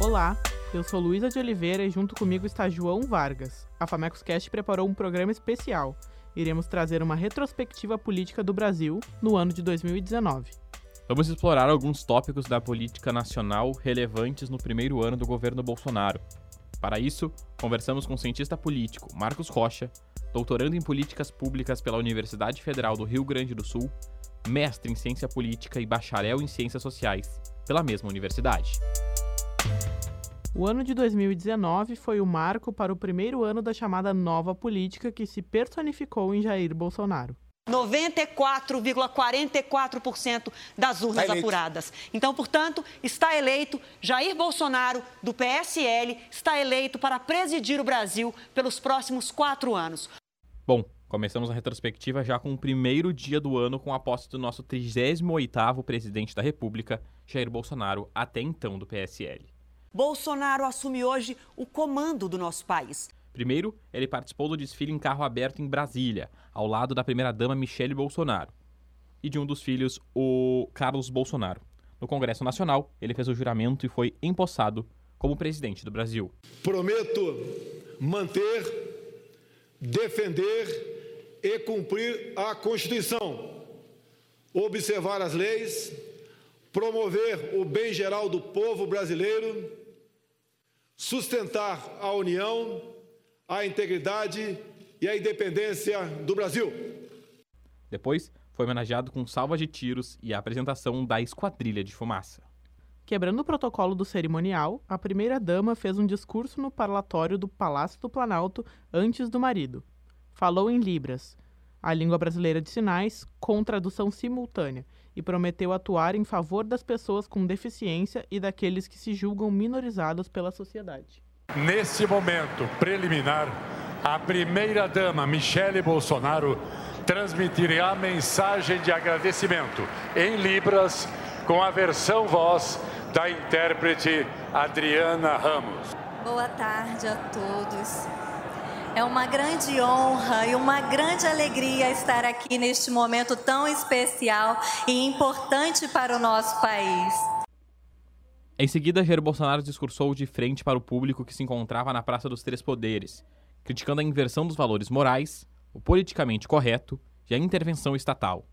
Olá, eu sou Luísa de Oliveira e junto comigo está João Vargas. A Famecos Cast preparou um programa especial. Iremos trazer uma retrospectiva política do Brasil no ano de 2019. Vamos explorar alguns tópicos da política nacional relevantes no primeiro ano do governo Bolsonaro. Para isso, conversamos com o cientista político Marcos Rocha, doutorando em políticas públicas pela Universidade Federal do Rio Grande do Sul, mestre em ciência política e bacharel em ciências sociais pela mesma universidade. O ano de 2019 foi o marco para o primeiro ano da chamada nova política que se personificou em Jair Bolsonaro. 94,44% das urnas tá apuradas. Então, portanto, está eleito Jair Bolsonaro, do PSL, está eleito para presidir o Brasil pelos próximos quatro anos. Bom, começamos a retrospectiva já com o primeiro dia do ano com a posse do nosso 38º presidente da República, Jair Bolsonaro, até então do PSL. Bolsonaro assume hoje o comando do nosso país. Primeiro, ele participou do desfile em carro aberto em Brasília, ao lado da primeira-dama Michele Bolsonaro e de um dos filhos, o Carlos Bolsonaro. No Congresso Nacional, ele fez o juramento e foi empossado como presidente do Brasil. Prometo manter, defender e cumprir a Constituição, observar as leis, promover o bem geral do povo brasileiro sustentar a união, a integridade e a independência do Brasil. Depois, foi homenageado com salva de tiros e a apresentação da Esquadrilha de Fumaça. Quebrando o protocolo do cerimonial, a primeira-dama fez um discurso no parlatório do Palácio do Planalto antes do marido. Falou em Libras, a língua brasileira de sinais, com tradução simultânea, e prometeu atuar em favor das pessoas com deficiência e daqueles que se julgam minorizados pela sociedade. Nesse momento preliminar, a primeira-dama Michele Bolsonaro transmitirá a mensagem de agradecimento em Libras com a versão voz da intérprete Adriana Ramos. Boa tarde a todos. É uma grande honra e uma grande alegria estar aqui neste momento tão especial e importante para o nosso país. Em seguida, Jair Bolsonaro discursou de frente para o público que se encontrava na Praça dos Três Poderes, criticando a inversão dos valores morais, o politicamente correto e a intervenção estatal.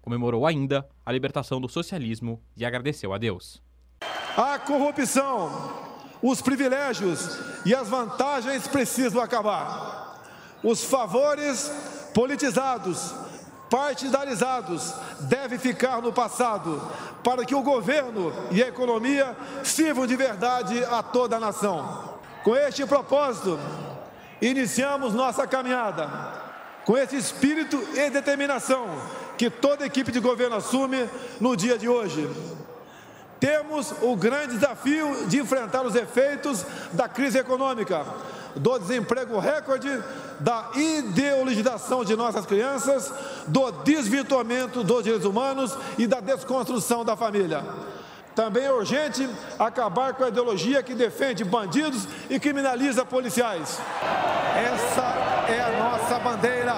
Comemorou ainda a libertação do socialismo e agradeceu a Deus. A corrupção os privilégios e as vantagens precisam acabar. Os favores politizados, partidarizados, devem ficar no passado, para que o governo e a economia sirvam de verdade a toda a nação. Com este propósito, iniciamos nossa caminhada, com esse espírito e determinação que toda equipe de governo assume no dia de hoje. Temos o grande desafio de enfrentar os efeitos da crise econômica, do desemprego recorde, da ideologização de nossas crianças, do desvirtuamento dos direitos humanos e da desconstrução da família. Também é urgente acabar com a ideologia que defende bandidos e criminaliza policiais. Essa é a nossa bandeira,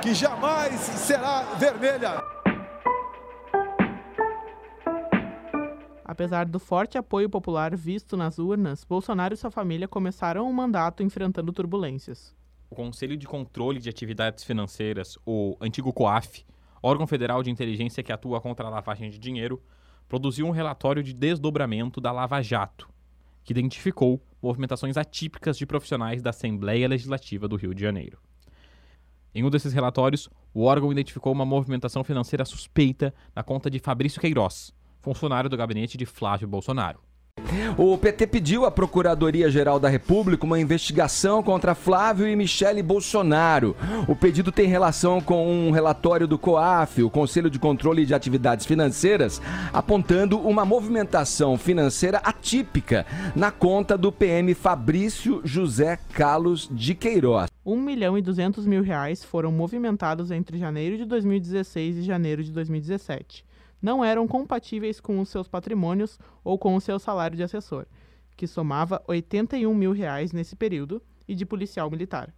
que jamais será vermelha. Apesar do forte apoio popular visto nas urnas, Bolsonaro e sua família começaram o mandato enfrentando turbulências. O Conselho de Controle de Atividades Financeiras, o antigo COAF, órgão federal de inteligência que atua contra a lavagem de dinheiro, produziu um relatório de desdobramento da Lava Jato, que identificou movimentações atípicas de profissionais da Assembleia Legislativa do Rio de Janeiro. Em um desses relatórios, o órgão identificou uma movimentação financeira suspeita na conta de Fabrício Queiroz, funcionário do gabinete de Flávio Bolsonaro. O PT pediu à Procuradoria-Geral da República uma investigação contra Flávio e Michele Bolsonaro. O pedido tem relação com um relatório do COAF, o Conselho de Controle de Atividades Financeiras, apontando uma movimentação financeira atípica na conta do PM Fabrício José Carlos de Queiroz. 1 milhão e 200 mil reais foram movimentados entre janeiro de 2016 e janeiro de 2017 não eram compatíveis com os seus patrimônios ou com o seu salário de assessor, que somava 81 mil reais nesse período, e de policial militar.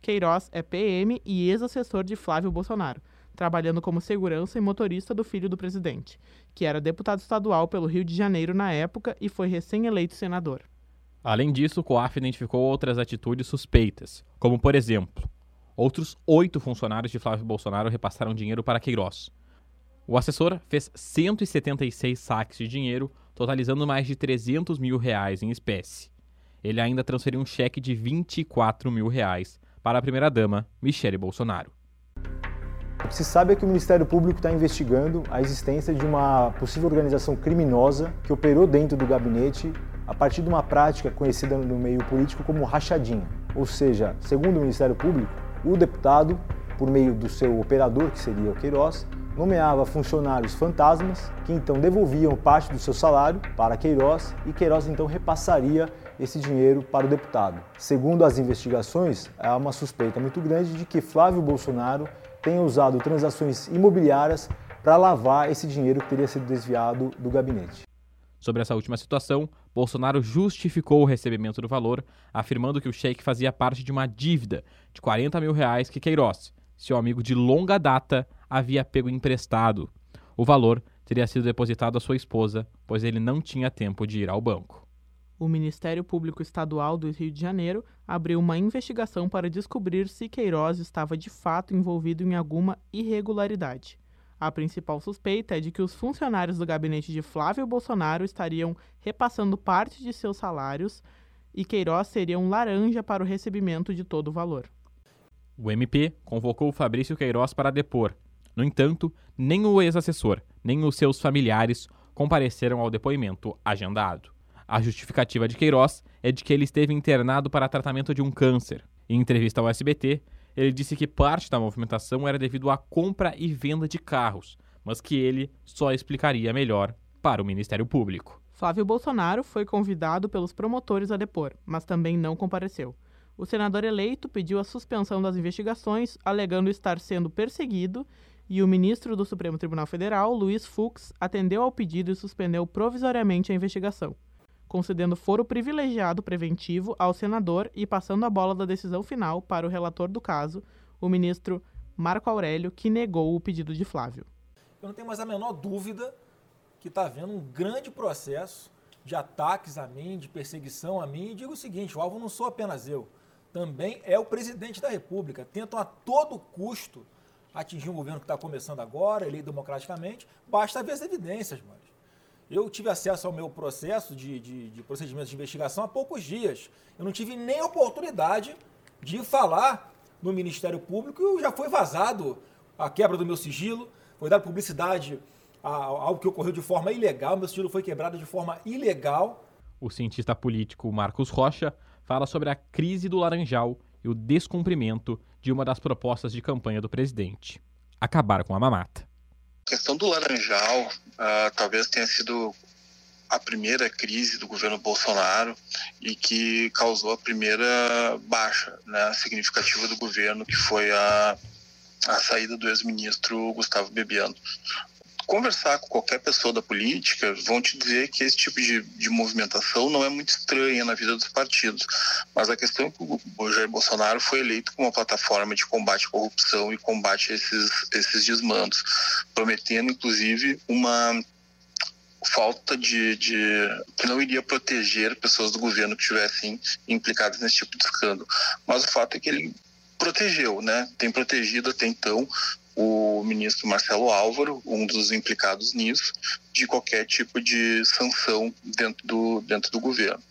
Queiroz é PM e ex-assessor de Flávio Bolsonaro. trabalhando como segurança e motorista do filho do presidente, que era deputado estadual pelo Rio de Janeiro na época e foi recém-eleito senador. Além disso, o COAF identificou outras atitudes suspeitas, como, por exemplo, outros oito funcionários de Flávio Bolsonaro repassaram dinheiro para Queiroz. O assessor fez 176 saques de dinheiro, totalizando mais de 300 mil reais em espécie. Ele ainda transferiu um cheque de 24 mil reais para a primeira-dama, Michele Bolsonaro. O que se sabe é que o Ministério Público está investigando a existência de uma possível organização criminosa que operou dentro do gabinete a partir de uma prática conhecida no meio político como rachadinha. Ou seja, segundo o Ministério Público, o deputado, por meio do seu operador, que seria o Queiroz, nomeava funcionários fantasmas que então devolviam parte do seu salário para Queiroz e Queiroz então repassaria esse dinheiro para o deputado. Segundo as investigações, há uma suspeita muito grande de que Flávio Bolsonaro tenha usado transações imobiliárias para lavar esse dinheiro que teria sido desviado do gabinete. Sobre essa última situação, Bolsonaro justificou o recebimento do valor, afirmando que o cheque fazia parte de uma dívida de 40 mil reais que Queiroz, seu amigo de longa data, havia pego emprestado. O valor teria sido depositado à sua esposa, pois ele não tinha tempo de ir ao banco. O Ministério Público Estadual do Rio de Janeiro abriu uma investigação para descobrir se Queiroz estava de fato envolvido em alguma irregularidade. A principal suspeita é de que os funcionários do gabinete de Flávio Bolsonaro estariam repassando parte de seus salários e Queiroz seria um laranja para o recebimento de todo o valor. O MP convocou Fabrício Queiroz para depor. No entanto, nem o ex-assessor, nem os seus familiares compareceram ao depoimento agendado. A justificativa de Queiroz é de que ele esteve internado para tratamento de um câncer. Em entrevista ao SBT, ele disse que parte da movimentação era devido à compra e venda de carros, mas que ele só explicaria melhor para o Ministério Público. Flávio Bolsonaro foi convidado pelos promotores a depor, mas também não compareceu. O senador eleito pediu a suspensão das investigações, alegando estar sendo perseguido, e o ministro do Supremo Tribunal Federal, Luiz Fux, atendeu ao pedido e suspendeu provisoriamente a investigação concedendo foro privilegiado preventivo ao senador e passando a bola da decisão final para o relator do caso, o ministro Marco Aurélio, que negou o pedido de Flávio. Eu não tenho mais a menor dúvida que está havendo um grande processo de ataques a mim, de perseguição a mim. E digo o seguinte: o alvo não sou apenas eu, também é o presidente da República. Tentam a todo custo atingir um governo que está começando agora, eleito democraticamente. Basta ver as evidências, mano. Eu tive acesso ao meu processo de, de, de procedimento de investigação há poucos dias. Eu não tive nem oportunidade de falar no Ministério Público e já foi vazado a quebra do meu sigilo, foi dada publicidade a algo que ocorreu de forma ilegal, meu sigilo foi quebrado de forma ilegal. O cientista político Marcos Rocha fala sobre a crise do Laranjal e o descumprimento de uma das propostas de campanha do presidente: acabar com a mamata. A questão do Laranjal uh, talvez tenha sido a primeira crise do governo Bolsonaro e que causou a primeira baixa né, significativa do governo, que foi a, a saída do ex-ministro Gustavo Bebiano conversar com qualquer pessoa da política, vão te dizer que esse tipo de, de movimentação não é muito estranha na vida dos partidos. Mas a questão é que o Jair Bolsonaro foi eleito como uma plataforma de combate à corrupção e combate a esses, esses desmandos, prometendo, inclusive, uma falta de, de, que não iria proteger pessoas do governo que estivessem implicadas nesse tipo de escândalo. Mas o fato é que ele protegeu, né? Tem protegido até então o ministro Marcelo Álvaro, um dos implicados nisso, de qualquer tipo de sanção dentro do, dentro do governo.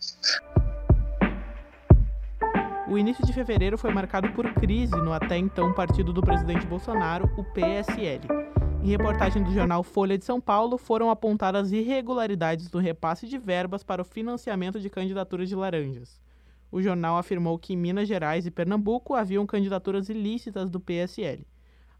O início de fevereiro foi marcado por crise no até então partido do presidente Bolsonaro, o PSL. Em reportagem do jornal Folha de São Paulo, foram apontadas irregularidades no repasse de verbas para o financiamento de candidaturas de laranjas. O jornal afirmou que em Minas Gerais e Pernambuco haviam candidaturas ilícitas do PSL.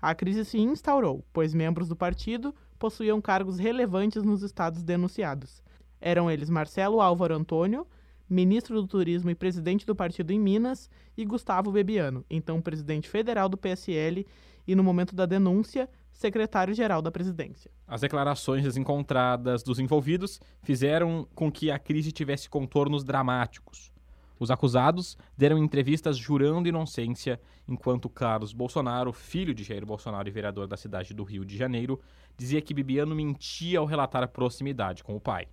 A crise se instaurou, pois membros do partido possuíam cargos relevantes nos estados denunciados. Eram eles Marcelo Álvaro Antônio, ministro do Turismo e presidente do partido em Minas, e Gustavo Bebiano, então presidente federal do PSL e, no momento da denúncia, secretário-geral da presidência. As declarações desencontradas dos envolvidos fizeram com que a crise tivesse contornos dramáticos. Os acusados deram entrevistas jurando inocência, enquanto Carlos Bolsonaro, filho de Jair Bolsonaro e vereador da cidade do Rio de Janeiro, dizia que Bibiano mentia ao relatar a proximidade com o pai.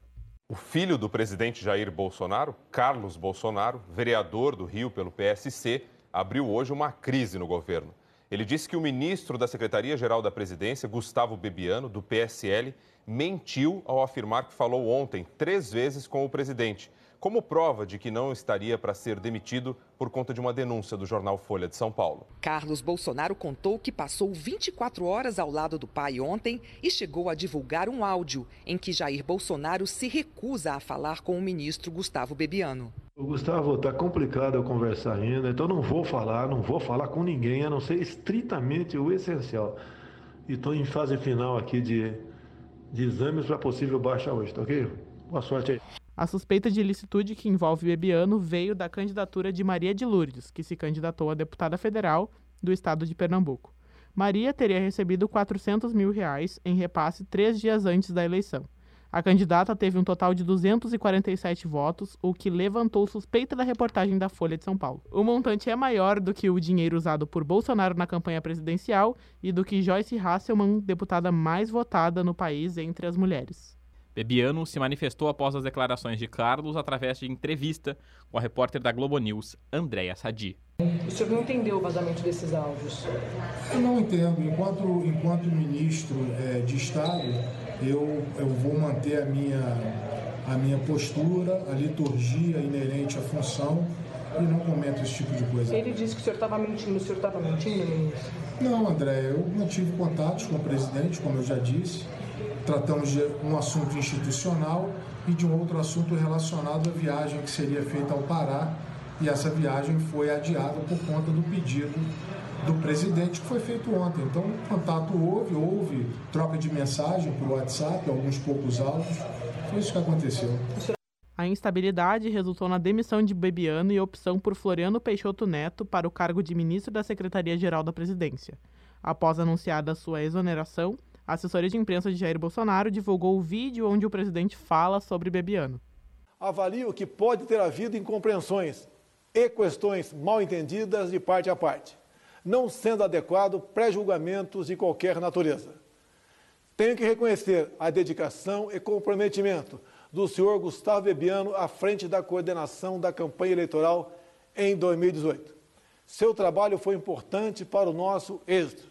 O filho do presidente Jair Bolsonaro, Carlos Bolsonaro, vereador do Rio pelo PSC, abriu hoje uma crise no governo. Ele disse que o ministro da Secretaria-Geral da Presidência, Gustavo Bebiano, do PSL, mentiu ao afirmar que falou ontem três vezes com o presidente como prova de que não estaria para ser demitido por conta de uma denúncia do jornal Folha de São Paulo. Carlos Bolsonaro contou que passou 24 horas ao lado do pai ontem e chegou a divulgar um áudio em que Jair Bolsonaro se recusa a falar com o ministro Gustavo Bebiano. O Gustavo, está complicado eu conversar ainda, então não vou falar, não vou falar com ninguém, a não ser estritamente o essencial. E estou em fase final aqui de, de exames para possível baixa hoje, tá ok? Boa sorte aí. A suspeita de ilicitude que envolve Bebiano veio da candidatura de Maria de Lourdes, que se candidatou a deputada federal do estado de Pernambuco. Maria teria recebido 400 mil reais em repasse três dias antes da eleição. A candidata teve um total de 247 votos, o que levantou suspeita da reportagem da Folha de São Paulo. O montante é maior do que o dinheiro usado por Bolsonaro na campanha presidencial e do que Joyce Hasselman, deputada mais votada no país entre as mulheres. Bebiano se manifestou após as declarações de Carlos através de entrevista com a repórter da Globo News, Andréa Sadi. O senhor não entendeu o vazamento desses áudios? Eu não entendo. Enquanto, enquanto ministro é, de Estado, eu, eu vou manter a minha, a minha postura, a liturgia inerente à função e não comento esse tipo de coisa. Ele disse que o senhor estava mentindo. O senhor estava mentindo, ministro? Não, André. Eu mantive contatos com o presidente, como eu já disse tratamos de um assunto institucional e de um outro assunto relacionado à viagem que seria feita ao Pará. E essa viagem foi adiada por conta do pedido do presidente que foi feito ontem. Então, contato houve, houve troca de mensagem por WhatsApp, alguns poucos áudios. Foi isso que aconteceu. A instabilidade resultou na demissão de Bebiano e opção por Floriano Peixoto Neto para o cargo de ministro da Secretaria-Geral da Presidência. Após anunciada sua exoneração, a assessoria de imprensa de Jair Bolsonaro divulgou o vídeo onde o presidente fala sobre Bebiano. Avalio que pode ter havido incompreensões e questões mal entendidas de parte a parte, não sendo adequado pré-julgamentos de qualquer natureza. Tenho que reconhecer a dedicação e comprometimento do senhor Gustavo Bebiano à frente da coordenação da campanha eleitoral em 2018. Seu trabalho foi importante para o nosso êxito.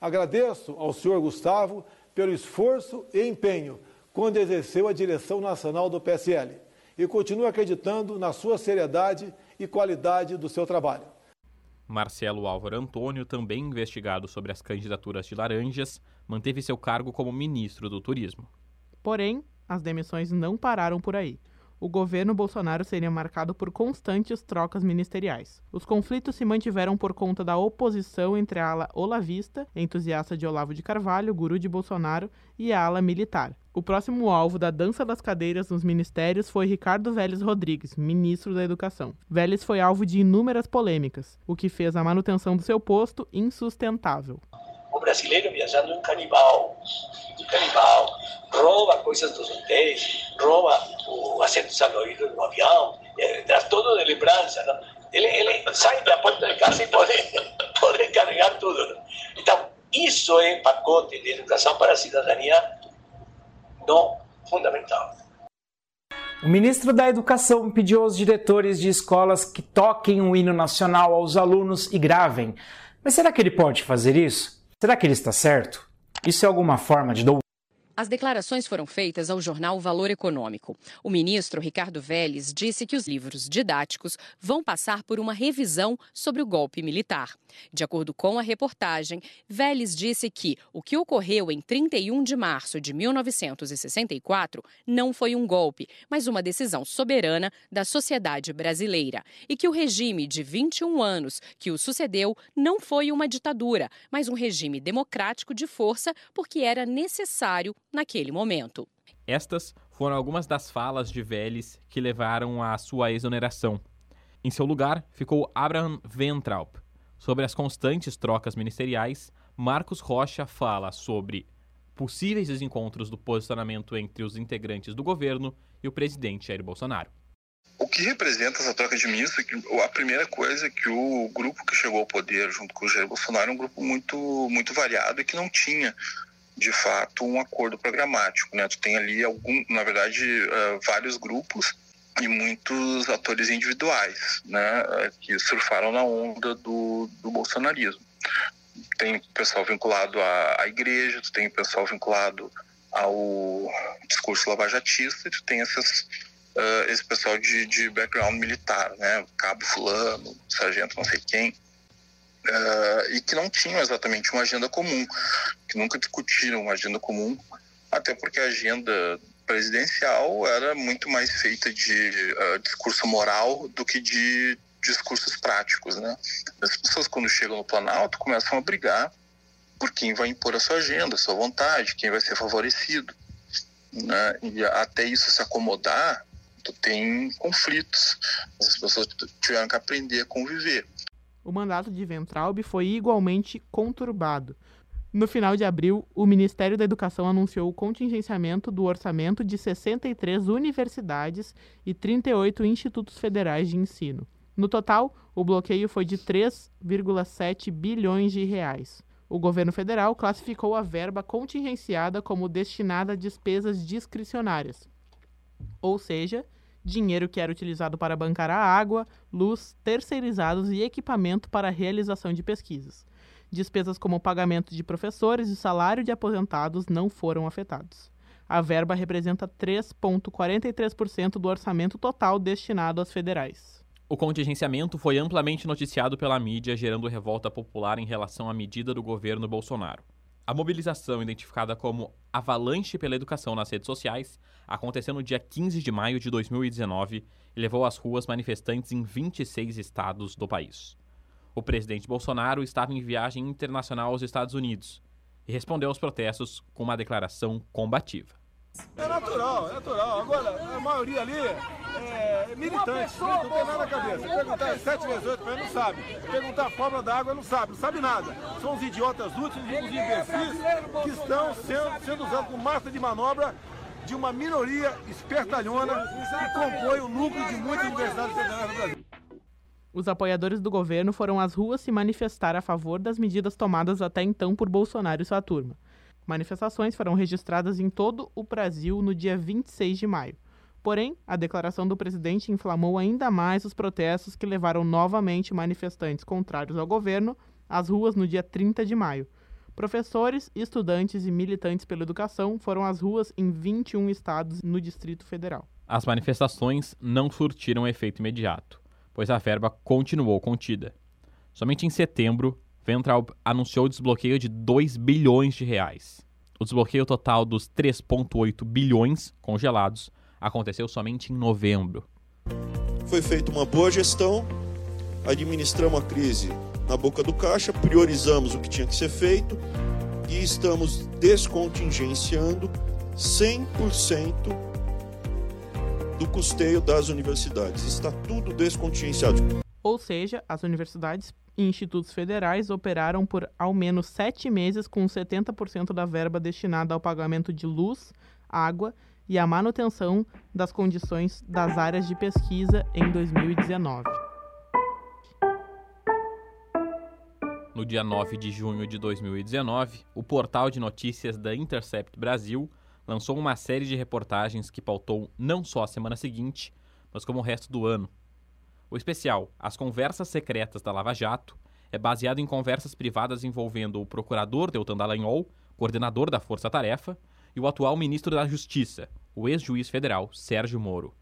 Agradeço ao senhor Gustavo pelo esforço e empenho quando exerceu a direção nacional do PSL e continuo acreditando na sua seriedade e qualidade do seu trabalho. Marcelo Álvaro Antônio, também investigado sobre as candidaturas de Laranjas, manteve seu cargo como ministro do Turismo. Porém, as demissões não pararam por aí o governo Bolsonaro seria marcado por constantes trocas ministeriais. Os conflitos se mantiveram por conta da oposição entre a ala olavista, entusiasta de Olavo de Carvalho, guru de Bolsonaro, e a ala militar. O próximo alvo da dança das cadeiras nos ministérios foi Ricardo Vélez Rodrigues, ministro da Educação. Vélez foi alvo de inúmeras polêmicas, o que fez a manutenção do seu posto insustentável. Brasileiro viajando em canibal, de canibal, rouba coisas dos hotéis, rouba o assento salorido do avião, é, traz tudo de lembrança. Não? Ele, ele sai da porta de casa e pode, pode carregar tudo. Não? Então, isso é pacote de educação para a cidadania no fundamental. O ministro da Educação pediu aos diretores de escolas que toquem o hino nacional aos alunos e gravem. Mas será que ele pode fazer isso? Será que ele está certo? Isso é alguma forma de? As declarações foram feitas ao jornal Valor Econômico. O ministro Ricardo Vélez disse que os livros didáticos vão passar por uma revisão sobre o golpe militar. De acordo com a reportagem, Vélez disse que o que ocorreu em 31 de março de 1964 não foi um golpe, mas uma decisão soberana da sociedade brasileira. E que o regime de 21 anos que o sucedeu não foi uma ditadura, mas um regime democrático de força porque era necessário naquele momento. Estas foram algumas das falas de Vélez que levaram à sua exoneração. Em seu lugar ficou Abraham Ventraup. Sobre as constantes trocas ministeriais, Marcos Rocha fala sobre possíveis desencontros do posicionamento entre os integrantes do governo e o presidente Jair Bolsonaro. O que representa essa troca de ministro? A primeira coisa é que o grupo que chegou ao poder junto com o Jair Bolsonaro é um grupo muito, muito variado e que não tinha de fato um acordo programático, né? Tu tem ali algum, na verdade, uh, vários grupos e muitos atores individuais, né? Que surfaram na onda do, do bolsonarismo. Tem pessoal vinculado à, à igreja, tu tem pessoal vinculado ao discurso lavajatista e tu tem essas uh, esse pessoal de, de background militar, né? Cabo fulano, sargento não sei quem, uh, e que não tinham exatamente uma agenda comum, que nunca discutiram uma agenda comum, até porque a agenda presidencial era muito mais feita de uh, discurso moral do que de discursos práticos, né? As pessoas quando chegam no Planalto começam a brigar por quem vai impor a sua agenda, a sua vontade, quem vai ser favorecido. Né? E até isso se acomodar, tem conflitos. As pessoas tiveram que aprender a conviver. O mandato de Ventralbe foi igualmente conturbado. No final de abril, o Ministério da Educação anunciou o contingenciamento do orçamento de 63 universidades e 38 institutos federais de ensino. No total, o bloqueio foi de 3,7 bilhões de reais. O governo federal classificou a verba contingenciada como destinada a despesas discricionárias, ou seja, dinheiro que era utilizado para bancar a água, luz, terceirizados e equipamento para a realização de pesquisas. Despesas como o pagamento de professores e salário de aposentados não foram afetados. A verba representa 3,43% do orçamento total destinado às federais. O contingenciamento foi amplamente noticiado pela mídia, gerando revolta popular em relação à medida do governo Bolsonaro. A mobilização, identificada como Avalanche pela Educação nas redes sociais, aconteceu no dia 15 de maio de 2019 e levou às ruas manifestantes em 26 estados do país. O presidente Bolsonaro estava em viagem internacional aos Estados Unidos e respondeu aos protestos com uma declaração combativa. É natural, é natural. Agora, a maioria ali é militante, não tem nada na cabeça. Perguntar 7 vezes 8 para ele, não sabe. Perguntar a fórmula da água, não sabe, não sabe nada. São os idiotas úteis, os imbecis que estão sendo, sendo usados como massa de manobra de uma minoria espertalhona que compõe o núcleo de muitas universidades federais no Brasil. Os apoiadores do governo foram às ruas se manifestar a favor das medidas tomadas até então por Bolsonaro e sua turma. Manifestações foram registradas em todo o Brasil no dia 26 de maio. Porém, a declaração do presidente inflamou ainda mais os protestos que levaram novamente manifestantes contrários ao governo às ruas no dia 30 de maio. Professores, estudantes e militantes pela educação foram às ruas em 21 estados no Distrito Federal. As manifestações não surtiram efeito imediato, pois a verba continuou contida. Somente em setembro, Ventral anunciou o desbloqueio de 2 bilhões de reais. O desbloqueio total dos 3,8 bilhões congelados aconteceu somente em novembro. Foi feita uma boa gestão, administramos a crise na boca do caixa, priorizamos o que tinha que ser feito e estamos descontingenciando 100% do custeio das universidades. Está tudo descontingenciado. Ou seja, as universidades e institutos federais operaram por ao menos sete meses com 70% da verba destinada ao pagamento de luz, água e a manutenção das condições das áreas de pesquisa em 2019. No dia 9 de junho de 2019, o portal de notícias da Intercept Brasil lançou uma série de reportagens que pautou não só a semana seguinte, mas como o resto do ano, o especial As Conversas Secretas da Lava Jato é baseado em conversas privadas envolvendo o procurador Deltan Dallagnol, coordenador da Força Tarefa, e o atual ministro da Justiça, o ex-juiz federal Sérgio Moro.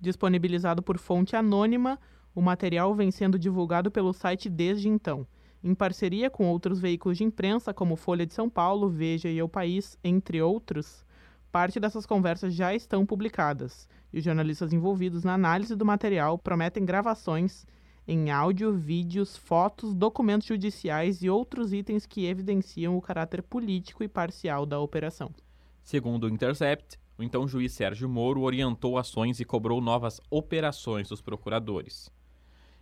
Disponibilizado por fonte anônima, o material vem sendo divulgado pelo site desde então, em parceria com outros veículos de imprensa como Folha de São Paulo, Veja e O País, entre outros. Parte dessas conversas já estão publicadas e os jornalistas envolvidos na análise do material prometem gravações em áudio, vídeos, fotos, documentos judiciais e outros itens que evidenciam o caráter político e parcial da operação. Segundo o Intercept, o então juiz Sérgio Moro orientou ações e cobrou novas operações dos procuradores.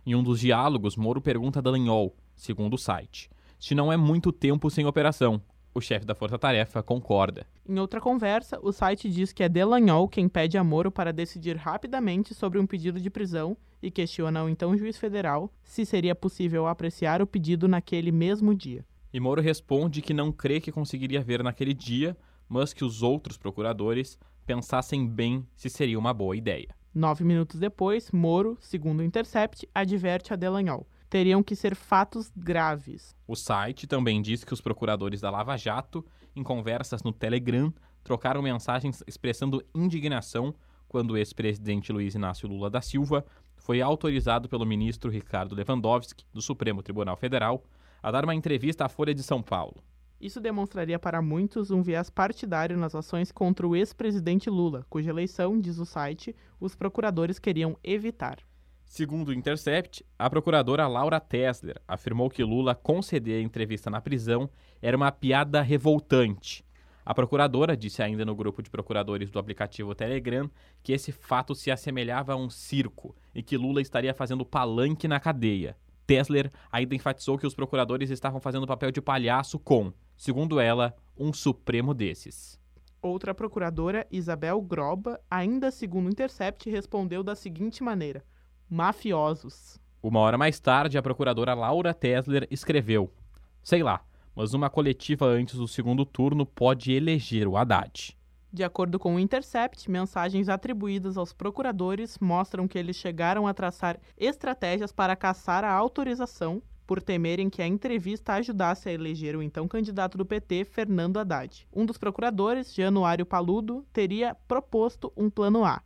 Em um dos diálogos, Moro pergunta a Dallagnol, segundo o site, se não é muito tempo sem operação, O chefe da Força Tarefa concorda. Em outra conversa, o site diz que é Delanhol quem pede a Moro para decidir rapidamente sobre um pedido de prisão e questiona o então juiz federal se seria possível apreciar o pedido naquele mesmo dia. E Moro responde que não crê que conseguiria ver naquele dia, mas que os outros procuradores pensassem bem se seria uma boa ideia. Nove minutos depois, Moro, segundo o Intercept, adverte a Delanhol teriam que ser fatos graves. O site também diz que os procuradores da Lava Jato, em conversas no Telegram, trocaram mensagens expressando indignação quando o ex-presidente Luiz Inácio Lula da Silva foi autorizado pelo ministro Ricardo Lewandowski, do Supremo Tribunal Federal, a dar uma entrevista à Folha de São Paulo. Isso demonstraria para muitos um viés partidário nas ações contra o ex-presidente Lula, cuja eleição, diz o site, os procuradores queriam evitar. Segundo o Intercept, a procuradora Laura Tesler afirmou que Lula conceder a entrevista na prisão era uma piada revoltante. A procuradora disse ainda no grupo de procuradores do aplicativo Telegram que esse fato se assemelhava a um circo e que Lula estaria fazendo palanque na cadeia. Tesler ainda enfatizou que os procuradores estavam fazendo papel de palhaço com, segundo ela, um supremo desses. Outra procuradora, Isabel Groba, ainda segundo o Intercept, respondeu da seguinte maneira: mafiosos. Uma hora mais tarde, a procuradora Laura Tesler escreveu: Sei lá, mas uma coletiva antes do segundo turno pode eleger o Haddad. De acordo com o Intercept, mensagens atribuídas aos procuradores mostram que eles chegaram a traçar estratégias para caçar a autorização por temerem que a entrevista ajudasse a eleger o então candidato do PT, Fernando Haddad. Um dos procuradores, Januário Paludo, teria proposto um plano A,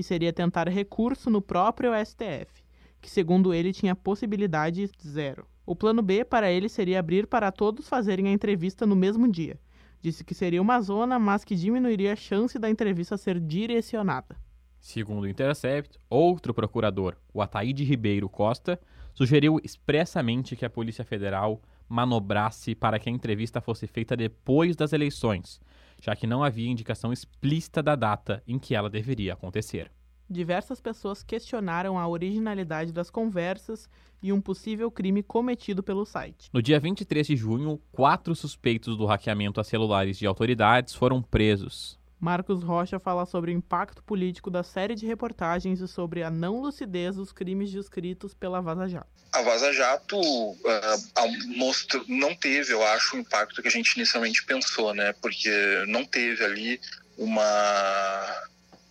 que seria tentar recurso no próprio STF, que segundo ele tinha possibilidade zero. O plano B para ele seria abrir para todos fazerem a entrevista no mesmo dia. Disse que seria uma zona, mas que diminuiria a chance da entrevista ser direcionada. Segundo o Intercept, outro procurador, o Ataíde Ribeiro Costa, sugeriu expressamente que a Polícia Federal manobrasse para que a entrevista fosse feita depois das eleições, já que não havia indicação explícita da data em que ela deveria acontecer. Diversas pessoas questionaram a originalidade das conversas e um possível crime cometido pelo site. No dia 23 de junho, quatro suspeitos do hackeamento a celulares de autoridades foram presos. Marcos Rocha fala sobre o impacto político da série de reportagens e sobre a não lucidez dos crimes descritos pela Vaza Jato. A Vaza Jato uh, mostrou, não teve, eu acho, o impacto que a gente inicialmente pensou, né? Porque não teve ali uma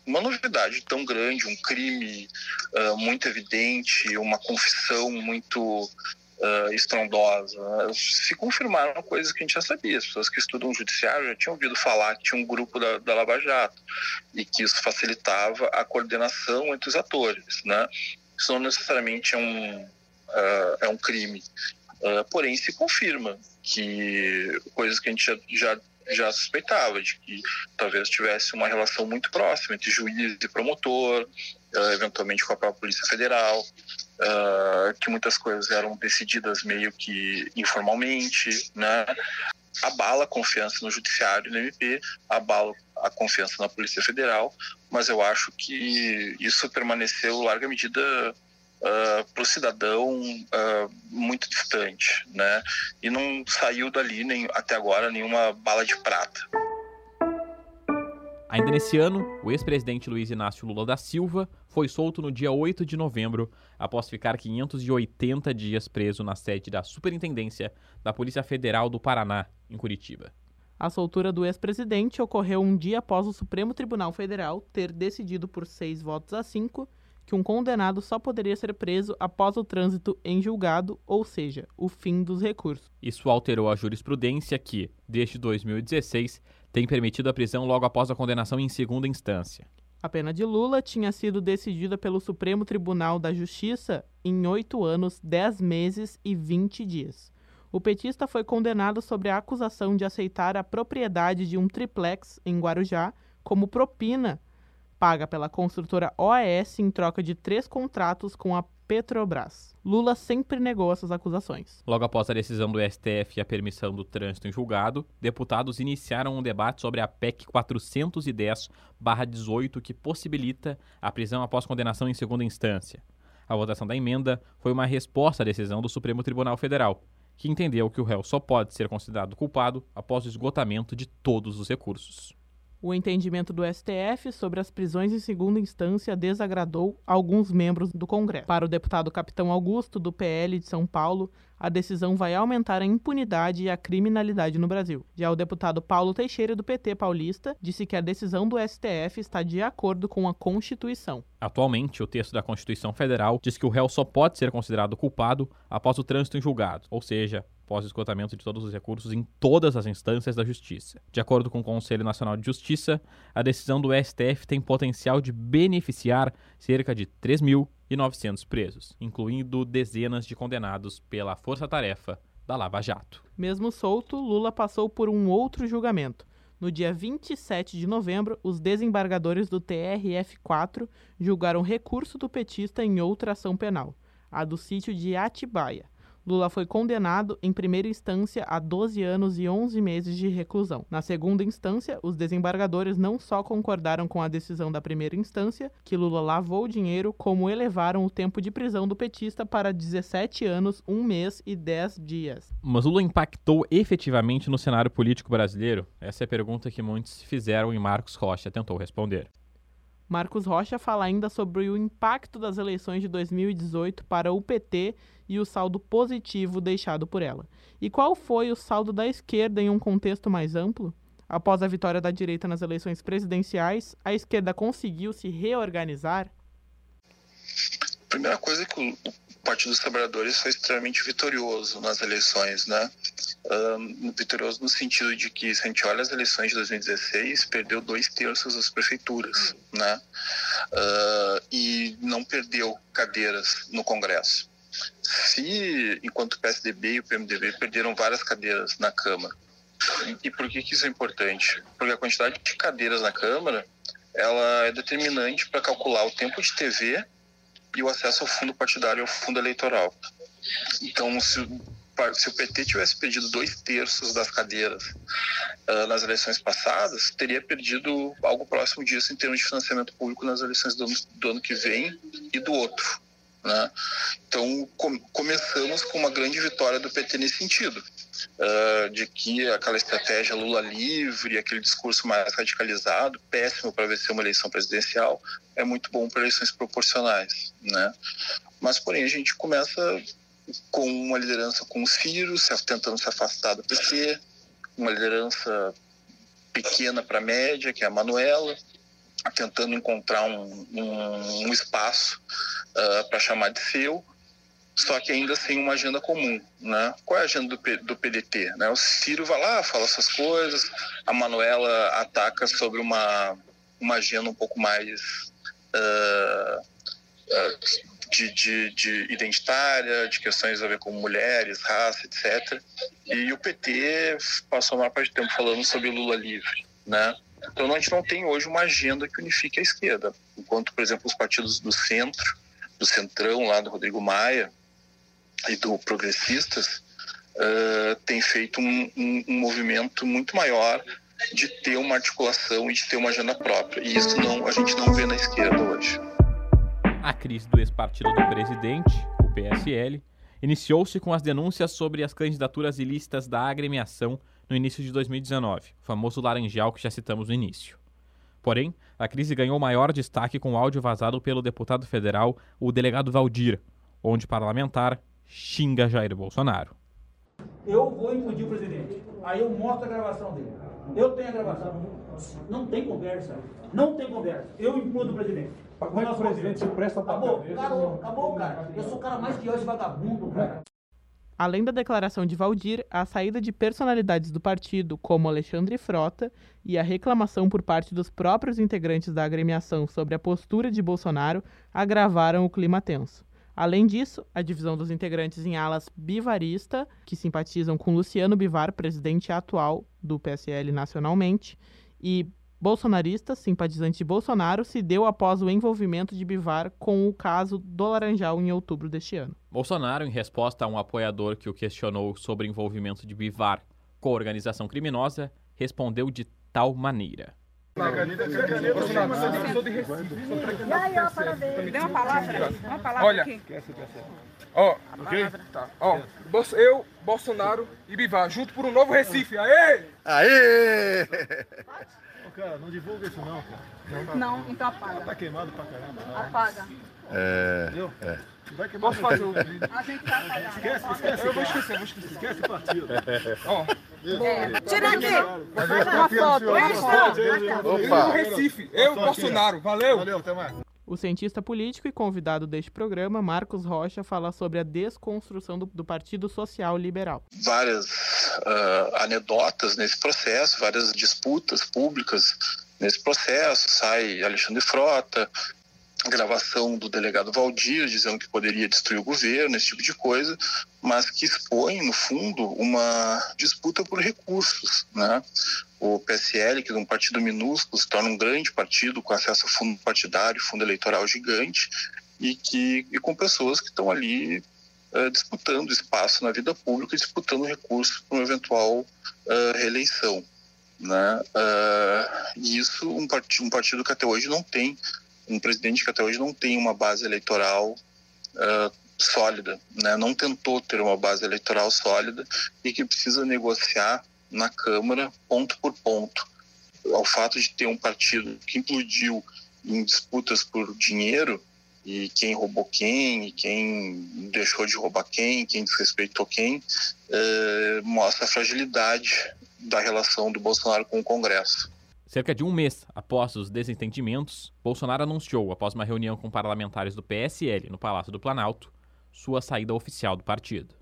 uma novidade tão grande, um crime uh, muito evidente, uma confissão muito uh, estrondosa. Se confirmaram coisas que a gente já sabia. As pessoas que estudam o judiciário já tinham ouvido falar que tinha um grupo da, da Lava Jato e que isso facilitava a coordenação entre os atores. Né? Isso não necessariamente é um, uh, é um crime. Uh, porém, se confirma que coisas que a gente já, já já suspeitava de que talvez tivesse uma relação muito próxima entre juiz e promotor, eventualmente com a própria Polícia Federal, uh, que muitas coisas eram decididas meio que informalmente, né? Abala a confiança no Judiciário no MP, abala a confiança na Polícia Federal, mas eu acho que isso permaneceu, larga medida, uh, para o cidadão uh, muito distante, né? E não saiu dali nem, até agora nenhuma bala de prata. Ainda nesse ano, o ex-presidente Luiz Inácio Lula da Silva foi solto no dia 8 de novembro, após ficar 580 dias preso na sede da Superintendência da Polícia Federal do Paraná, em Curitiba. A soltura do ex-presidente ocorreu um dia após o Supremo Tribunal Federal ter decidido por seis votos a cinco que um condenado só poderia ser preso após o trânsito em julgado, ou seja, o fim dos recursos. Isso alterou a jurisprudência que, desde 2016, tem permitido a prisão logo após a condenação em segunda instância. A pena de Lula tinha sido decidida pelo Supremo Tribunal da Justiça em oito anos, dez meses e vinte dias. O petista foi condenado sobre a acusação de aceitar a propriedade de um triplex em Guarujá como propina paga pela construtora OAS em troca de três contratos com a Petrobras. Lula sempre negou essas acusações. Logo após a decisão do STF e a permissão do trânsito em julgado, deputados iniciaram um debate sobre a PEC 410-18, que possibilita a prisão após condenação em segunda instância. A votação da emenda foi uma resposta à decisão do Supremo Tribunal Federal, que entendeu que o réu só pode ser considerado culpado após o esgotamento de todos os recursos. O entendimento do STF sobre as prisões em segunda instância desagradou alguns membros do Congresso. Para o deputado Capitão Augusto, do PL de São Paulo, a decisão vai aumentar a impunidade e a criminalidade no Brasil. Já o deputado Paulo Teixeira, do PT paulista, disse que a decisão do STF está de acordo com a Constituição. Atualmente, o texto da Constituição Federal diz que o réu só pode ser considerado culpado após o trânsito em julgado, ou seja, após o esgotamento de todos os recursos em todas as instâncias da Justiça. De acordo com o Conselho Nacional de Justiça, a decisão do STF tem potencial de beneficiar cerca de 3.900 presos, incluindo dezenas de condenados pela força-tarefa da Lava Jato. Mesmo solto, Lula passou por um outro julgamento. No dia 27 de novembro, os desembargadores do TRF4 julgaram recurso do petista em outra ação penal, a do sítio de Atibaia. Lula foi condenado em primeira instância a 12 anos e 11 meses de reclusão. Na segunda instância, os desembargadores não só concordaram com a decisão da primeira instância, que Lula lavou dinheiro, como elevaram o tempo de prisão do petista para 17 anos, 1 mês e 10 dias. Mas Lula impactou efetivamente no cenário político brasileiro? Essa é a pergunta que muitos fizeram e Marcos Rocha tentou responder. Marcos Rocha fala ainda sobre o impacto das eleições de 2018 para o PT e o saldo positivo deixado por ela. E qual foi o saldo da esquerda em um contexto mais amplo? Após a vitória da direita nas eleições presidenciais, a esquerda conseguiu se reorganizar? Primeira coisa é que o Partido dos Trabalhadores foi extremamente vitorioso nas eleições, né? Um, vitorioso no sentido de que, se a gente olha as eleições de 2016, perdeu dois terços das prefeituras, né? Uh, e não perdeu cadeiras no Congresso. Se, enquanto o PSDB e o PMDB perderam várias cadeiras na Câmara, e por que, que isso é importante? Porque a quantidade de cadeiras na Câmara ela é determinante para calcular o tempo de TV e o acesso ao fundo partidário e ao fundo eleitoral. Então, se, se o PT tivesse perdido dois terços das cadeiras uh, nas eleições passadas, teria perdido algo próximo disso em termos de financiamento público nas eleições do, do ano que vem e do outro. Né? Então, com, começamos com uma grande vitória do PT nesse sentido, uh, de que aquela estratégia Lula livre, aquele discurso mais radicalizado, péssimo para vencer uma eleição presidencial, é muito bom para eleições proporcionais. Né? Mas, porém, a gente começa com uma liderança com o Ciro, tentando se afastar do PT, uma liderança pequena para média, que é a Manuela, tentando encontrar um, um, um espaço uh, para chamar de seu, só que ainda sem uma agenda comum, né? Qual é a agenda do, do PDT? Né? O Ciro vai lá, fala essas coisas, a Manuela ataca sobre uma, uma agenda um pouco mais uh, uh, de, de, de, identitária, de questões a ver com mulheres, raça, etc. E o PT passou a maior parte do tempo falando sobre Lula livre, né? Então a gente não tem hoje uma agenda que unifique a esquerda, enquanto, por exemplo, os partidos do centro, do centrão lá do Rodrigo Maia e do Progressistas, uh, têm feito um, um, um movimento muito maior de ter uma articulação e de ter uma agenda própria. E isso não, a gente não vê na esquerda hoje. A crise do ex-partido do presidente, o PSL, iniciou-se com as denúncias sobre as candidaturas ilícitas da agremiação no início de 2019, o famoso laranjal que já citamos no início. Porém, a crise ganhou maior destaque com o áudio vazado pelo deputado federal, o delegado Valdir, onde parlamentar xinga Jair Bolsonaro. Eu vou impedir o presidente. Aí eu mostro a gravação dele. Eu tenho a gravação. Não tem conversa. Não tem conversa. Eu implodo o presidente. Como é que o presidente se presta para Acabou, acabou, acabou, cara. Eu sou o cara mais que hoje vagabundo, cara. Além da declaração de Valdir, a saída de personalidades do partido, como Alexandre Frota, e a reclamação por parte dos próprios integrantes da agremiação sobre a postura de Bolsonaro agravaram o clima tenso. Além disso, a divisão dos integrantes em alas bivarista, que simpatizam com Luciano Bivar, presidente atual do PSL nacionalmente, e bolsonarista, simpatizante de Bolsonaro, se deu após o envolvimento de Bivar com o caso do Laranjal em outubro deste ano. Bolsonaro, em resposta a um apoiador que o questionou sobre o envolvimento de Bivar com a organização criminosa, respondeu de tal maneira. sou de Recife. E aí, ó, parabéns. Dê uma palavra. Uma palavra Olha, aqui. ó, tá, ó, Bolso- eu, Bolsonaro e Bivar, junto por um novo Recife. Aê! Aê! Cara, não divulga isso não, cara. Não, então apaga. Tá queimado pra caramba. Apaga. É. Entendeu? É. Vai queimar Posso fazer o vídeo? A gente vai apagar. Esquece, esquece. Eu vou esquecer, vou esquecer. Esquece o partido. Ó. É. Tira aqui. Uma foto, uma foto. Opa. No Recife, eu, Bolsonaro. Valeu. Valeu, até mais. O cientista político e convidado deste programa, Marcos Rocha, fala sobre a desconstrução do, do Partido Social Liberal. várias ah, anedotas nesse processo, várias disputas públicas nesse processo. Sai Alexandre Frota, gravação do delegado Valdir dizendo que poderia destruir o governo, esse tipo de coisa, mas que expõe, no fundo, uma disputa por recursos. Né? O PSL, que é um partido minúsculo, se torna um grande partido com acesso a fundo partidário, fundo eleitoral gigante, e, que, e com pessoas que estão ali eh, disputando espaço na vida pública, disputando recursos para uma eventual eh, reeleição. Né? E isso, um, partido, um partido que até hoje não tem, um presidente que até hoje não tem uma base eleitoral ah, sólida, né? não tentou ter uma base eleitoral sólida e que precisa negociar na Câmara ponto por ponto. Ao fato de ter um partido que implodiu em disputas por dinheiro, e quem roubou quem, e quem deixou de roubar quem, quem desrespeitou quem, eh, mostra a fragilidade da relação do Bolsonaro com o Congresso. Cerca de um mês após os desentendimentos, Bolsonaro anunciou, após uma reunião com parlamentares do PSL no Palácio do Planalto, sua saída oficial do partido.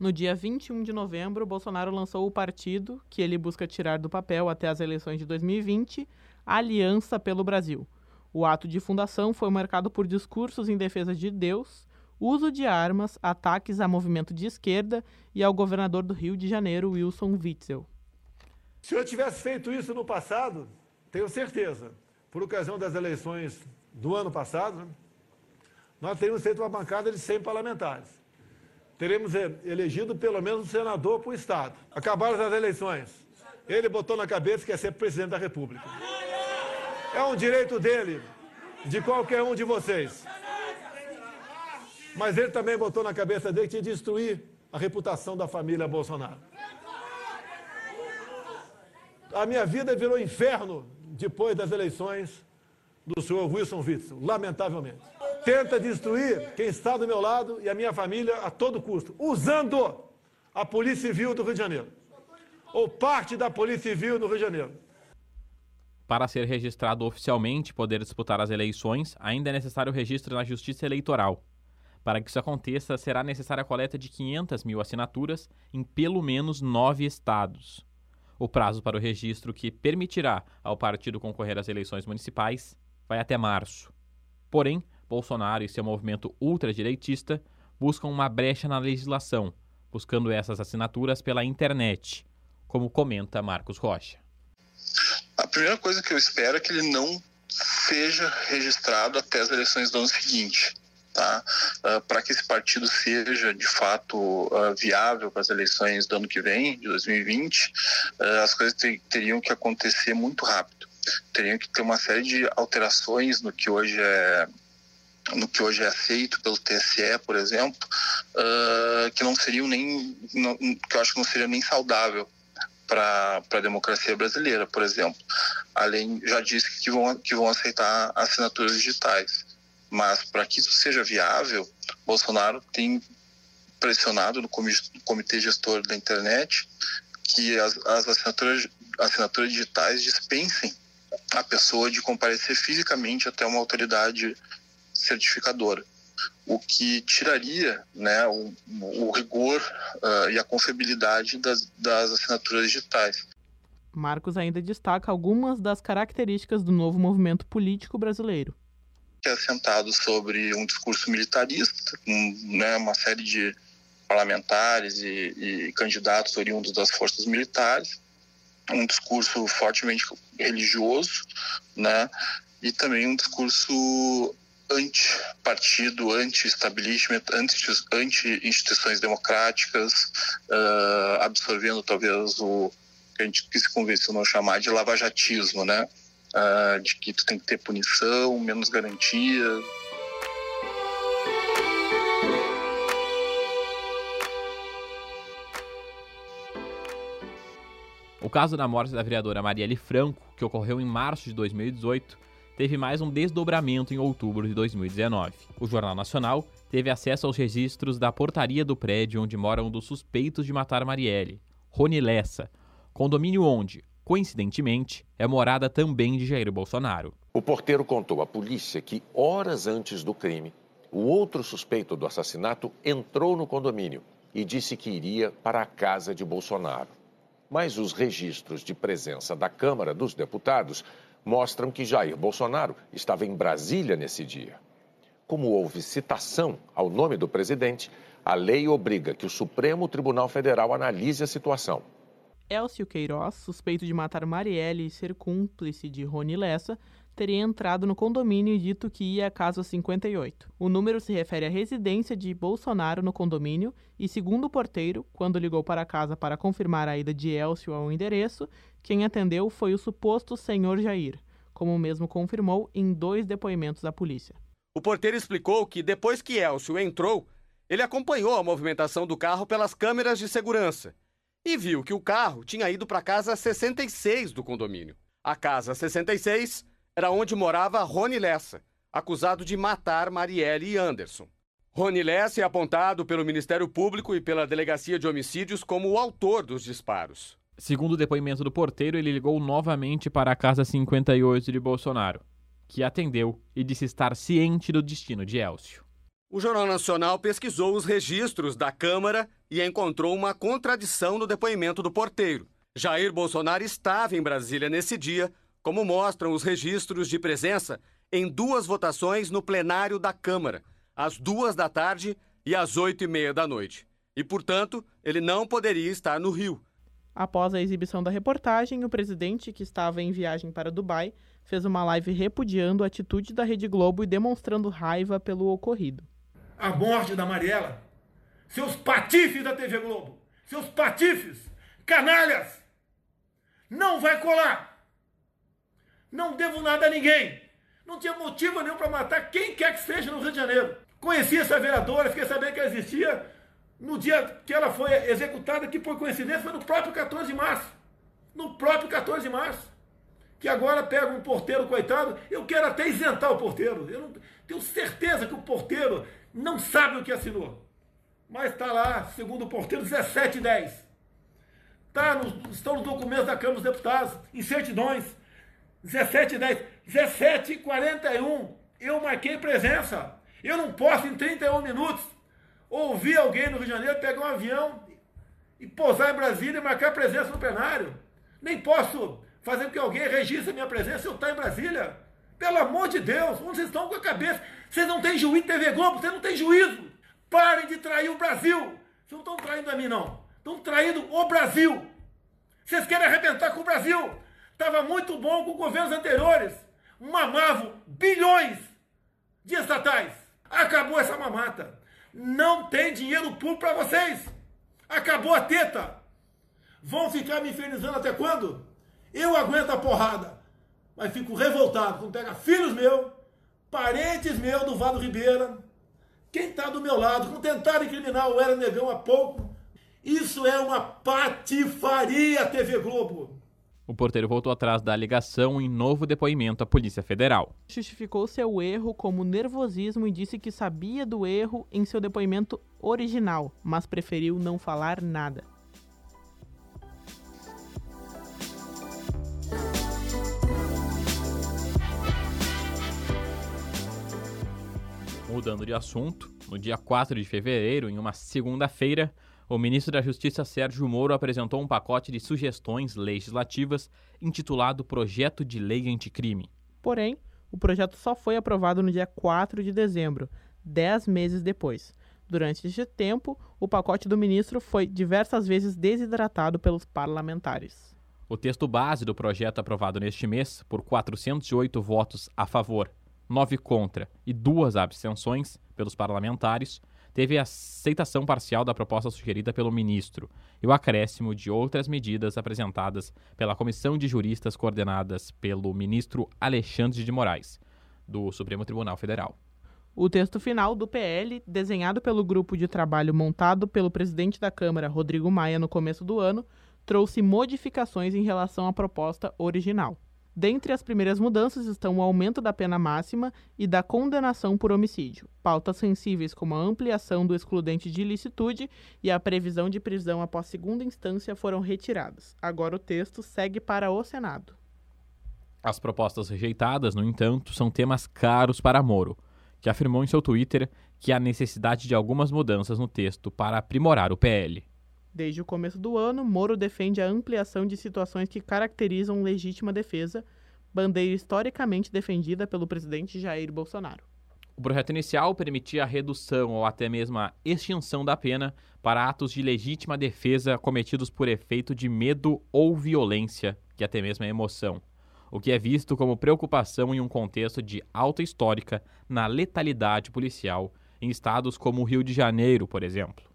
No dia 21 de novembro, Bolsonaro lançou o partido, que ele busca tirar do papel até as eleições de 2020, a Aliança pelo Brasil. O ato de fundação foi marcado por discursos em defesa de Deus, uso de armas, ataques a movimento de esquerda e ao governador do Rio de Janeiro, Wilson Witzel. Se eu tivesse feito isso no passado, tenho certeza, por ocasião das eleições do ano passado, nós teríamos feito uma bancada de 100 parlamentares. Teremos eh, elegido pelo menos um senador por Estado. Acabaram as eleições. Ele botou na cabeça que ia ser presidente da República. É um direito dele, de qualquer um de vocês. Mas ele também botou na cabeça dele que tinha de destruir a reputação da família Bolsonaro. A minha vida virou inferno depois das eleições do senhor Wilson Witzel, lamentavelmente. Tenta destruir quem está do meu lado e a minha família a todo custo, usando a Polícia Civil do Rio de Janeiro, ou parte da Polícia Civil do Rio de Janeiro. Para ser registrado oficialmente e poder disputar as eleições, ainda é necessário o registro na Justiça Eleitoral. Para que isso aconteça, será necessária a coleta de 500 mil assinaturas em pelo menos nove estados. O prazo para o registro que permitirá ao partido concorrer às eleições municipais vai até março. Porém, Bolsonaro e seu movimento ultradireitista buscam uma brecha na legislação, buscando essas assinaturas pela internet, como comenta Marcos Rocha. A primeira coisa que eu espero é que ele não seja registrado até as eleições do ano seguinte. Tá? para que esse partido seja de fato uh, viável para as eleições do ano que vem, de 2020, uh, as coisas ter, teriam que acontecer muito rápido. Teriam que ter uma série de alterações no que hoje é no que hoje é aceito pelo TSE, por exemplo, uh, que não seriam nem não, que eu acho que não seria nem saudável para a democracia brasileira, por exemplo. Além, já disse que vão, que vão aceitar assinaturas digitais. Mas para que isso seja viável, Bolsonaro tem pressionado no comitê gestor da internet que as, as assinaturas, assinaturas digitais dispensem a pessoa de comparecer fisicamente até uma autoridade certificadora, o que tiraria né, o, o rigor uh, e a confiabilidade das, das assinaturas digitais. Marcos ainda destaca algumas das características do novo movimento político brasileiro que é assentado sobre um discurso militarista, um, né, uma série de parlamentares e, e, candidatos oriundos das forças militares, um discurso fortemente religioso, né, e também um discurso anti-partido, anti-establishment, anti-instituições democráticas, uh, absorvendo talvez o que a gente que se convenceu não chamar de lavajatismo, né? Uh, de que tu tem que ter punição, menos garantia. O caso da morte da vereadora Marielle Franco, que ocorreu em março de 2018, teve mais um desdobramento em outubro de 2019. O Jornal Nacional teve acesso aos registros da portaria do prédio onde mora um dos suspeitos de matar Marielle, Rony Lessa, condomínio onde, coincidentemente, é morada também de Jair Bolsonaro. O porteiro contou à polícia que, horas antes do crime, o outro suspeito do assassinato entrou no condomínio e disse que iria para a casa de Bolsonaro. Mas os registros de presença da Câmara dos Deputados mostram que Jair Bolsonaro estava em Brasília nesse dia. Como houve citação ao nome do presidente, a lei obriga que o Supremo Tribunal Federal analise a situação. Elcio Queiroz, suspeito de matar Marielle e ser cúmplice de Rony Lessa, teria entrado no condomínio e dito que ia à casa 58. O número se refere à residência de Bolsonaro no condomínio e, segundo o porteiro, quando ligou para a casa para confirmar a ida de Elcio ao endereço, quem atendeu foi o suposto senhor Jair, como mesmo confirmou em dois depoimentos à polícia. O porteiro explicou que depois que Elcio entrou, ele acompanhou a movimentação do carro pelas câmeras de segurança e viu que o carro tinha ido para a casa 66 do condomínio. A casa 66 era onde morava Rony Lessa, acusado de matar Marielle e Anderson. Rony Lessa é apontado pelo Ministério Público e pela Delegacia de Homicídios como o autor dos disparos. Segundo o depoimento do porteiro, ele ligou novamente para a casa 58 de Bolsonaro, que atendeu e disse estar ciente do destino de Elcio. O Jornal Nacional pesquisou os registros da Câmara e encontrou uma contradição no depoimento do porteiro. Jair Bolsonaro estava em Brasília nesse dia como mostram os registros de presença em duas votações no plenário da Câmara, às duas da tarde e às oito e meia da noite. E, portanto, ele não poderia estar no Rio. Após a exibição da reportagem, o presidente, que estava em viagem para Dubai, fez uma live repudiando a atitude da Rede Globo e demonstrando raiva pelo ocorrido. A morte da Mariela, seus patifes da TV Globo, seus patifes, canalhas, não vai colar. Não devo nada a ninguém. Não tinha motivo nenhum para matar quem quer que seja no Rio de Janeiro. Conheci essa vereadora, fiquei sabendo que ela existia no dia que ela foi executada, que por coincidência foi no próprio 14 de março. No próprio 14 de março. Que agora pega um porteiro, coitado, eu quero até isentar o porteiro. Eu não, tenho certeza que o porteiro não sabe o que assinou. Mas está lá, segundo o porteiro, 17 e 10. Tá no, estão nos documentos da Câmara dos Deputados, em certidões. 17 10, 17 41, eu marquei presença. Eu não posso em 31 minutos ouvir alguém no Rio de Janeiro pegar um avião e pousar em Brasília e marcar presença no plenário. Nem posso fazer com que alguém registre a minha presença se eu estou em Brasília. Pelo amor de Deus, onde vocês estão com a cabeça? Vocês não têm juízo, TV Globo, vocês não têm juízo. Parem de trair o Brasil. Vocês não estão traindo a mim, não. Estão traindo o Brasil. Vocês querem arrebentar com o Brasil. Estava muito bom com governos anteriores. Mamavam bilhões de estatais. Acabou essa mamata. Não tem dinheiro público para vocês. Acabou a teta. Vão ficar me infernizando até quando? Eu aguento a porrada. Mas fico revoltado quando pega filhos meus, parentes meus do Vado Ribeira, quem está do meu lado, quando tentaram incriminar o Era Negão há pouco. Isso é uma patifaria, TV Globo. O porteiro voltou atrás da alegação em novo depoimento à Polícia Federal. Justificou seu erro como nervosismo e disse que sabia do erro em seu depoimento original, mas preferiu não falar nada. Mudando de assunto, no dia 4 de fevereiro, em uma segunda-feira, o ministro da Justiça Sérgio Moro apresentou um pacote de sugestões legislativas intitulado Projeto de Lei Anticrime. Porém, o projeto só foi aprovado no dia 4 de dezembro, dez meses depois. Durante este tempo, o pacote do ministro foi diversas vezes desidratado pelos parlamentares. O texto base do projeto aprovado neste mês, por 408 votos a favor, 9 contra e duas abstenções pelos parlamentares, teve a aceitação parcial da proposta sugerida pelo ministro e o acréscimo de outras medidas apresentadas pela comissão de juristas coordenadas pelo ministro Alexandre de Moraes, do Supremo Tribunal Federal. O texto final do PL, desenhado pelo grupo de trabalho montado pelo presidente da Câmara, Rodrigo Maia, no começo do ano, trouxe modificações em relação à proposta original. Dentre as primeiras mudanças estão o aumento da pena máxima e da condenação por homicídio, pautas sensíveis como a ampliação do excludente de ilicitude e a previsão de prisão após segunda instância foram retiradas. Agora o texto segue para o Senado. As propostas rejeitadas, no entanto, são temas caros para Moro, que afirmou em seu Twitter que há necessidade de algumas mudanças no texto para aprimorar o PL. Desde o começo do ano, Moro defende a ampliação de situações que caracterizam legítima defesa, bandeira historicamente defendida pelo presidente Jair Bolsonaro. O projeto inicial permitia a redução ou até mesmo a extinção da pena para atos de legítima defesa cometidos por efeito de medo ou violência, que até mesmo é emoção, o que é visto como preocupação em um contexto de alta histórica na letalidade policial em estados como o Rio de Janeiro, por exemplo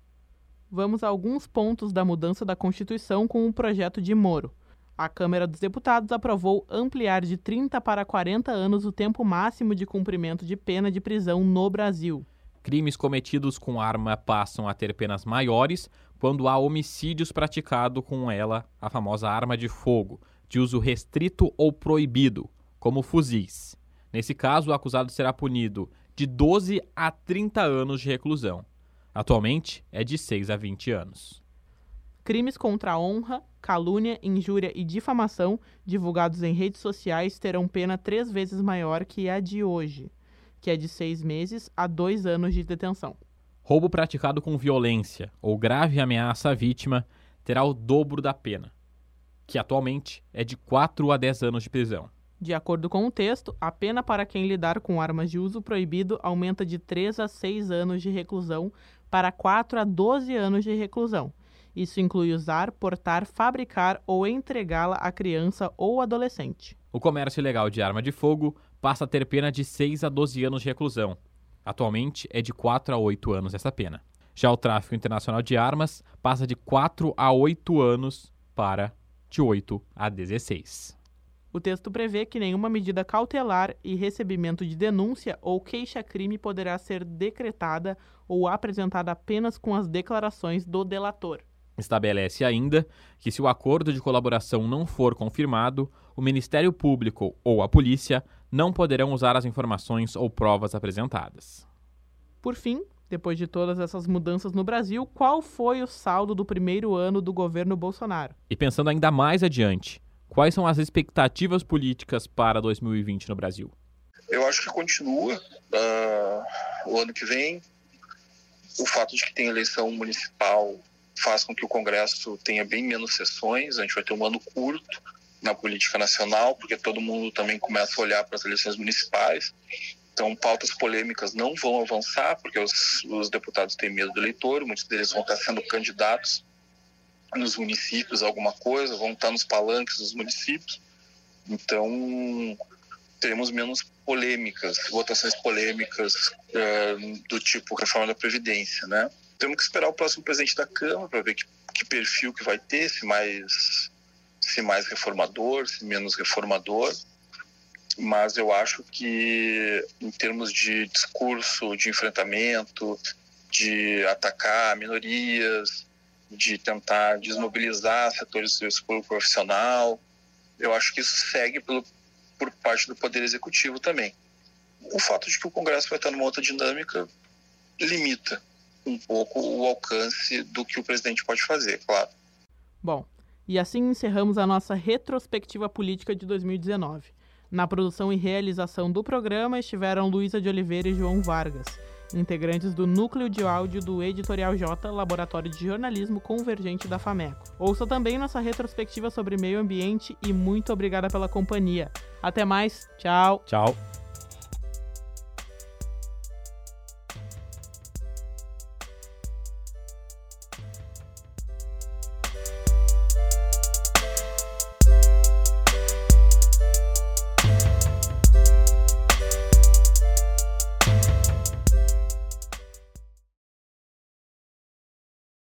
vamos a alguns pontos da mudança da Constituição com o projeto de Moro. A Câmara dos Deputados aprovou ampliar de 30 para 40 anos o tempo máximo de cumprimento de pena de prisão no Brasil. Crimes cometidos com arma passam a ter penas maiores quando há homicídios praticados com ela, a famosa arma de fogo, de uso restrito ou proibido, como fuzis. Nesse caso, o acusado será punido de 12 a 30 anos de reclusão. Atualmente é de 6 a 20 anos. Crimes contra a honra, calúnia, injúria e difamação divulgados em redes sociais terão pena três vezes maior que a de hoje, que é de seis meses a dois anos de detenção. Roubo praticado com violência ou grave ameaça à vítima terá o dobro da pena, que atualmente é de 4 a 10 anos de prisão. De acordo com o texto, a pena para quem lidar com armas de uso proibido aumenta de 3 a 6 anos de reclusão para 4 a 12 anos de reclusão. Isso inclui usar, portar, fabricar ou entregá-la a criança ou adolescente. O comércio ilegal de arma de fogo passa a ter pena de 6 a 12 anos de reclusão. Atualmente é de 4 a 8 anos essa pena. Já o tráfico internacional de armas passa de 4 a 8 anos para de 8 a 16. O texto prevê que nenhuma medida cautelar e recebimento de denúncia ou queixa-crime poderá ser decretada ou apresentada apenas com as declarações do delator. Estabelece ainda que, se o acordo de colaboração não for confirmado, o Ministério Público ou a polícia não poderão usar as informações ou provas apresentadas. Por fim, depois de todas essas mudanças no Brasil, qual foi o saldo do primeiro ano do governo Bolsonaro? E pensando ainda mais adiante, Quais são as expectativas políticas para 2020 no Brasil? Eu acho que continua uh, o ano que vem. O fato de que tem eleição municipal faz com que o Congresso tenha bem menos sessões. A gente vai ter um ano curto na política nacional, porque todo mundo também começa a olhar para as eleições municipais. Então, pautas polêmicas não vão avançar, porque os, os deputados têm medo do eleitor, muitos deles vão estar sendo candidatos nos municípios alguma coisa, vão estar nos palanques dos municípios. Então, teremos menos polêmicas, votações polêmicas uh, do tipo reforma da Previdência, né? Temos que esperar o próximo presidente da Câmara para ver que, que, perfil que vai ter, se mais, se mais reformador, se menos reformador. Mas eu acho que, em termos de discurso, de enfrentamento, de atacar minorias, de tentar desmobilizar setores do serviço público profissional. Eu acho que isso segue pelo, por parte do Poder Executivo também. O fato de que o Congresso vai estar numa outra dinâmica limita um pouco o alcance do que o presidente pode fazer, claro. Bom, e assim encerramos a nossa retrospectiva política de 2019. Na produção e realização do programa estiveram Luísa de Oliveira e João Vargas integrantes do núcleo de áudio do Editorial J, Laboratório de Jornalismo Convergente da FAMECO. Ouça também nossa retrospectiva sobre meio ambiente e muito obrigada pela companhia. Até mais, tchau. Tchau.